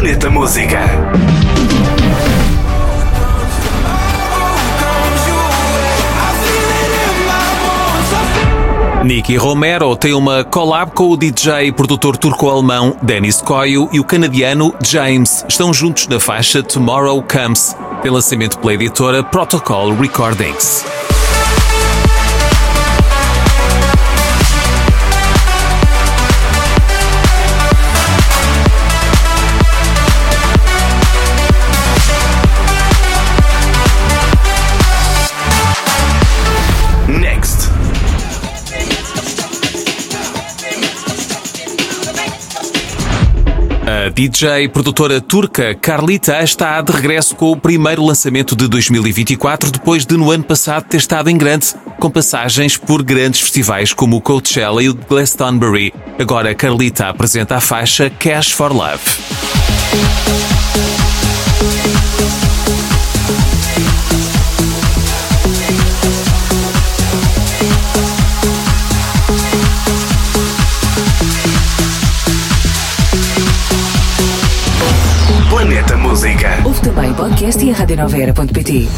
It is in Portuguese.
Planeta Música. Nicky Romero tem uma collab com o DJ e produtor turco-alemão Denis Coio e o canadiano James. Estão juntos na faixa Tomorrow Comes, pelo lançamento pela editora Protocol Recordings. DJ e produtora turca Carlita está de regresso com o primeiro lançamento de 2024, depois de no ano passado ter estado em grande, com passagens por grandes festivais como o Coachella e o Glastonbury. Agora Carlita apresenta a faixa Cash for Love. Também podcast e a radionovera.pt.